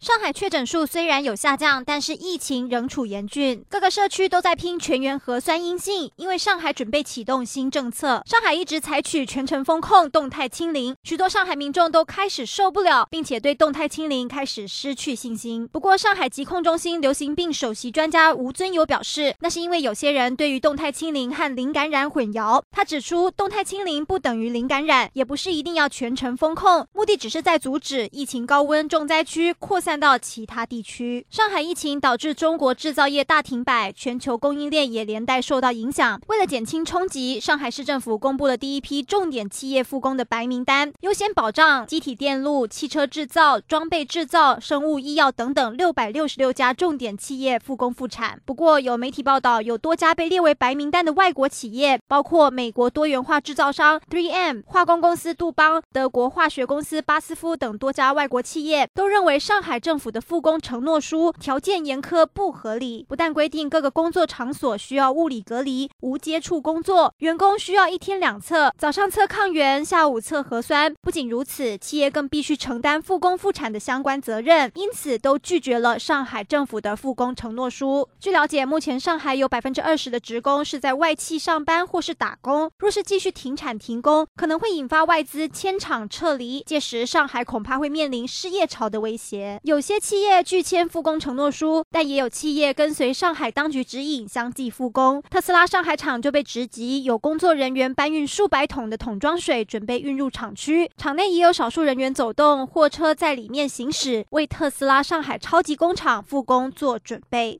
上海确诊数虽然有下降，但是疫情仍处严峻，各个社区都在拼全员核酸阴性。因为上海准备启动新政策，上海一直采取全程封控、动态清零，许多上海民众都开始受不了，并且对动态清零开始失去信心。不过，上海疾控中心流行病首席专家吴尊友表示，那是因为有些人对于动态清零和零感染混淆。他指出，动态清零不等于零感染，也不是一定要全程封控，目的只是在阻止疫情高温重灾区扩散散。到其他地区，上海疫情导致中国制造业大停摆，全球供应链也连带受到影响。为了减轻冲击，上海市政府公布了第一批重点企业复工的白名单，优先保障机体电路、汽车制造、装备制造、生物医药等等六百六十六家重点企业复工复产。不过，有媒体报道，有多家被列为白名单的外国企业，包括美国多元化制造商 3M、化工公司杜邦、德国化学公司巴斯夫等多家外国企业，都认为上海政府的复工承诺书条件严苛不合理，不但规定各个工作场所需要物理隔离、无接触工作，员工需要一天两测，早上测抗原，下午测核酸。不仅如此，企业更必须承担复工复产的相关责任，因此都拒绝了上海政府的复工承诺书。据了解，目前上海有百分之二十的职工是在外企上班或是打工，若是继续停产停工，可能会引发外资迁厂撤离，届时上海恐怕会面临失业潮的威胁。有些企业拒签复工承诺书，但也有企业跟随上海当局指引相继复工。特斯拉上海厂就被直击，有工作人员搬运数百桶的桶装水，准备运入厂区。厂内也有少数人员走动，货车在里面行驶，为特斯拉上海超级工厂复工做准备。